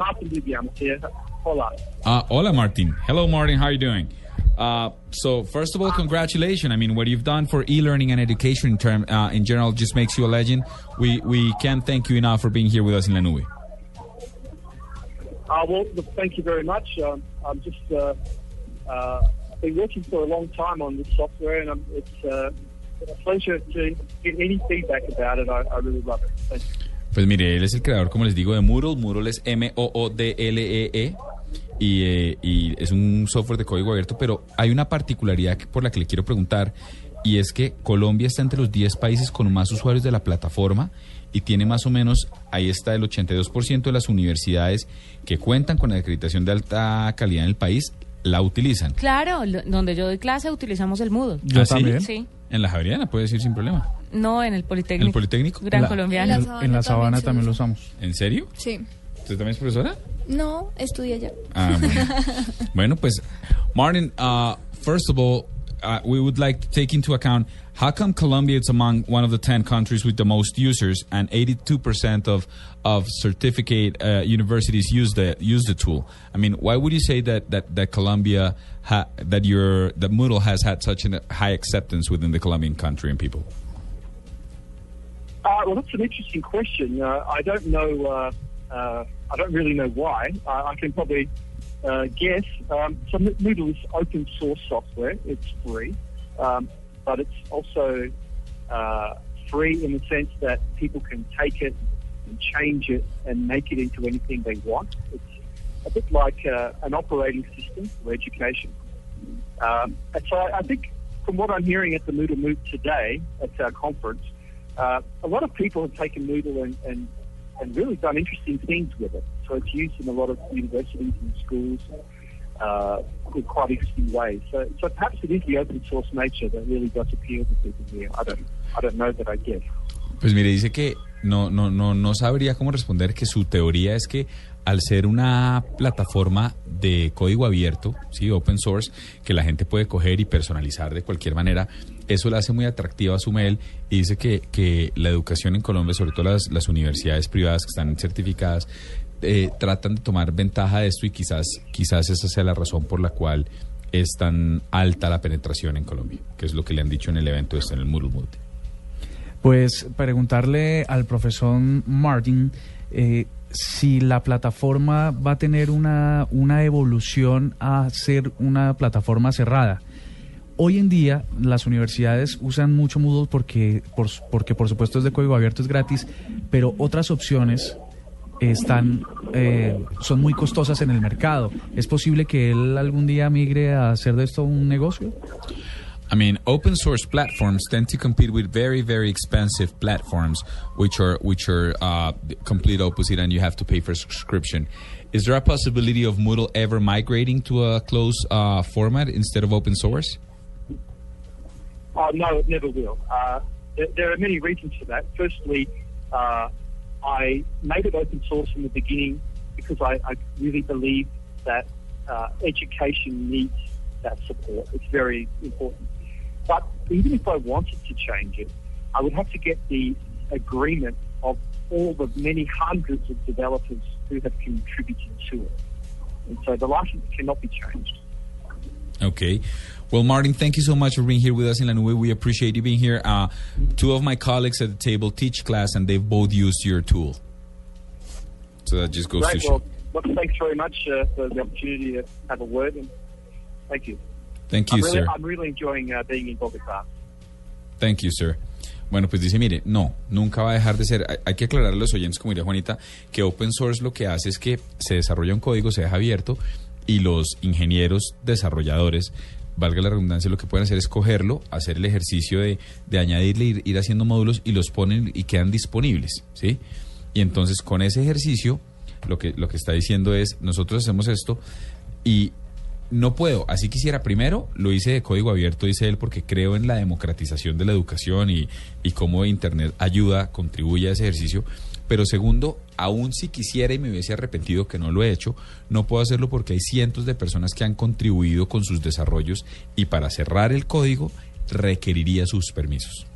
Martin here. Hola. Uh, hola, Martin. Hello, Martin. How are you doing? Uh, so, first of all, congratulations. I mean, what you've done for e-learning and education in, term, uh, in general just makes you a legend. We, we can't thank you enough for being here with us in La Nube. Uh, well, thank you very much. Um, I'm just uh, uh, been working for a long time on this software, and um, it's uh, a pleasure to get any feedback about it. I, I really love it. Thank you. Pues mire, él es el creador, como les digo, de Moodle. Moodle es M-O-O-D-L-E-E. Y, eh, y es un software de código abierto, pero hay una particularidad que- por la que le quiero preguntar, y es que Colombia está entre los 10 países con más usuarios de la plataforma y tiene más o menos, ahí está el 82% de las universidades que cuentan con la acreditación de alta calidad en el país, la utilizan. Claro, lo- donde yo doy clase utilizamos el Moodle. ¿Ah, sí? Sí. En la Javeriana, puede decir sin problema. No, en el Politécnico. ¿En el Politécnico? Gran La- colombiano. En la En la sabana sabana también lo usamos. ¿En serio? Sí. ¿Usted también es profesora? No, estudia allá. Ah, bueno. bueno, pues, Martin, uh, first of all, uh, we would like to take into account how come Colombia is among one of the 10 countries with the most users and 82% of, of certificate uh, universities use the, use the tool. I mean, why would you say that, that, that Colombia, ha, that your, that Moodle has had such a high acceptance within the Colombian country and people? Well, that's an interesting question. Uh, I don't know. Uh, uh, I don't really know why. I, I can probably uh, guess. Um, so Mo- Moodle is open source software. It's free, um, but it's also uh, free in the sense that people can take it and change it and make it into anything they want. It's a bit like uh, an operating system for education. Um, and so I, I think from what I'm hearing at the Moodle Moot today at our conference, uh, a lot of people have taken Moodle and, and, and really done interesting things with it. So it's used in a lot of universities and schools uh, in quite interesting ways. So, so perhaps it is the open source nature that really does appeal to people here. I don't, I don't know that I guess. Pues mire, dice que no, no, no, no sabría cómo responder, que su teoría es que al ser una plataforma de código abierto, sí, open source, que la gente puede coger y personalizar de cualquier manera, eso la hace muy atractiva, asume él, y dice que, que la educación en Colombia, sobre todo las, las universidades privadas que están certificadas, eh, tratan de tomar ventaja de esto y quizás, quizás esa sea la razón por la cual es tan alta la penetración en Colombia, que es lo que le han dicho en el evento este, en el Mood. Pues preguntarle al profesor Martin eh, si la plataforma va a tener una, una evolución a ser una plataforma cerrada. Hoy en día las universidades usan mucho Moodle porque por, porque por supuesto es de código abierto, es gratis, pero otras opciones están eh, son muy costosas en el mercado. ¿Es posible que él algún día migre a hacer de esto un negocio? I mean, open source platforms tend to compete with very, very expensive platforms, which are which are uh, complete opposite, and you have to pay for subscription. Is there a possibility of Moodle ever migrating to a closed uh, format instead of open source? Oh, no, it never will. Uh, there, there are many reasons for that. Firstly, uh, I made it open source in the beginning because I, I really believe that uh, education needs that support. It's very important. But even if I wanted to change it, I would have to get the agreement of all the many hundreds of developers who have contributed to it. And so the license cannot be changed. Okay. Well, Martin, thank you so much for being here with us in La Nube. We appreciate you being here. Uh, two of my colleagues at the table teach class, and they've both used your tool. So that just goes Great. to show. look, thanks very much uh, for the opportunity to have a word, and thank you. Thank you, I'm really, sir. I'm really enjoying uh, being in Bogotá. Thank you, sir. Bueno, pues dice, mire, no, nunca va a dejar de ser. Hay, hay que aclarar a los oyentes, como diría Juanita, que open source lo que hace es que se desarrolla un código, se deja abierto y los ingenieros desarrolladores, valga la redundancia, lo que pueden hacer es cogerlo, hacer el ejercicio de, de añadirle, ir, ir haciendo módulos y los ponen y quedan disponibles, ¿sí? Y entonces con ese ejercicio lo que, lo que está diciendo es, nosotros hacemos esto y no puedo, así quisiera. Primero, lo hice de código abierto, dice él, porque creo en la democratización de la educación y, cómo Internet ayuda, contribuye a ese ejercicio. Pero segundo, aún si quisiera y me hubiese arrepentido que no lo he hecho, no puedo hacerlo porque hay cientos de personas que han contribuido con sus desarrollos y para cerrar el código requeriría sus permisos.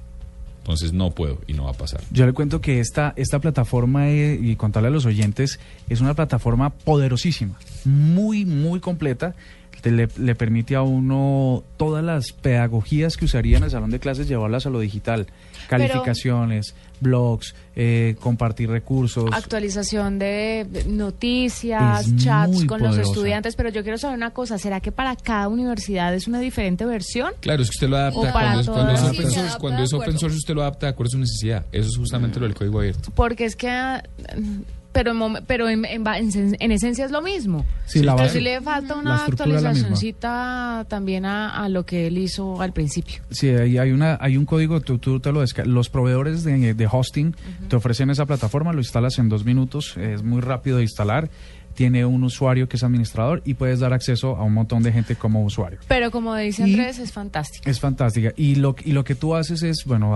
Entonces no puedo y no va a pasar. Yo le cuento que esta, esta plataforma, eh, y contarle a los oyentes, es una plataforma poderosísima, muy, muy completa. Le, le permite a uno todas las pedagogías que usaría en el salón de clases, llevarlas a lo digital. Calificaciones, blogs, eh, compartir recursos. Actualización de noticias, chats con los estudiantes, pero yo quiero saber una cosa, ¿será que para cada universidad es una diferente versión? Claro, es que usted lo adapta. Cuando es, cuando es todas. open source, cuando es open source, usted lo adapta de acuerdo a su necesidad. Eso es justamente lo del código abierto. Porque es que, ah, pero en, pero en, en esencia es lo mismo. Sí, la Pero sí le falta una actualizacióncita también a, a lo que él hizo al principio. Sí, hay, hay una, hay un código, tú, tú te lo Los proveedores de, de hosting te ofrecen esa plataforma, lo instalas en dos minutos, es muy rápido de instalar, tiene un usuario que es administrador y puedes dar acceso a un montón de gente como usuario. Pero como dice Y- Andrés, es fantástico. Es fantástica. Y lo, y lo que tú haces es, bueno,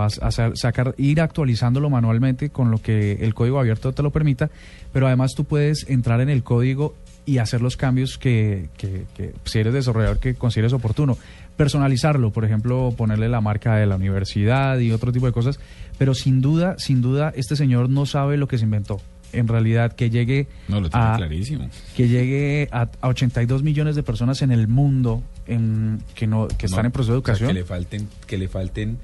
sacar, ir actualizándolo manualmente con lo que el código abierto te lo permita, pero además tú puedes entrar en el código y hacer los cambios que, que- que si eres desarrollador que consideres oportuno. Personalizarlo, por ejemplo, ponerle la marca de la universidad y otro tipo de cosas. Pero sin duda, sin duda, este señor no sabe lo que se inventó. En realidad, que llegue No, lo tiene a, clarísimo. que llegue a, a 82 millones de personas en el mundo en, que no que están No, en proceso de o sea, educación. que le falten, que le falten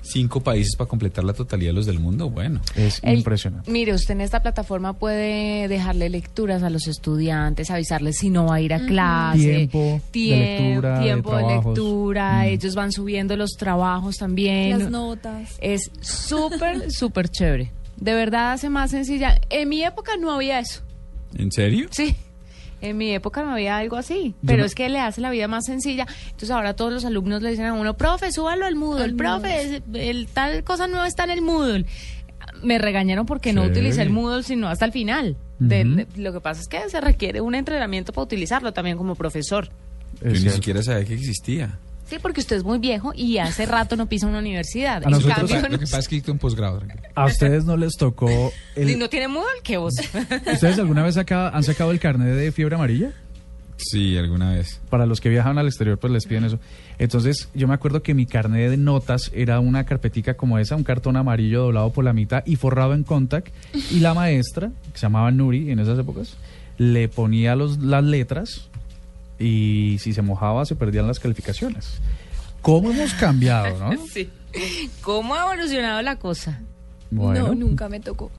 cinco países para completar la totalidad de los del mundo. Bueno, Es El- impresionante. Mire, usted en esta plataforma puede dejarle lecturas a los estudiantes, avisarles si no va a ir a clase. Tiempo de lectura, tiempo de, lectura, Mm. ellos van subiendo los trabajos también. Las notas. Es súper, súper chévere. De verdad hace más sencilla. En mi época no había eso. ¿en serio? Sí. En mi época no había algo así, pero no- es que le hace la vida más sencilla. Entonces ahora todos los alumnos le dicen a uno, profe, súbalo al Moodle, profe, el tal cosa no está en el Moodle. Me regañaron porque no utilicé el Moodle sino hasta el final. De- lo que pasa es que se requiere un entrenamiento para utilizarlo también como profesor. Yo ni siquiera sabía que existía. Sí, porque usted es muy viejo y hace rato no pisa una universidad. A En nosotros- cambio, Lo que pasa es que dicto en posgrado. A ustedes no les tocó. el- ¿Y no tiene Moodle? ¿Qué vos? ¿Ustedes alguna vez saca- han sacado el carnet de fiebre amarilla? Sí, alguna vez. Para los que viajan al exterior, pues les piden eso. Entonces, yo me acuerdo que mi carnet de notas era una carpetica como esa, un cartón amarillo doblado por la mitad y forrado en contact. Y la maestra, que se llamaba Nuri en esas épocas, le ponía los, las letras y si se mojaba se perdían las calificaciones. ¿Cómo hemos cambiado, no? sí. ¿Cómo ha evolucionado la cosa? Bueno. No, nunca me tocó.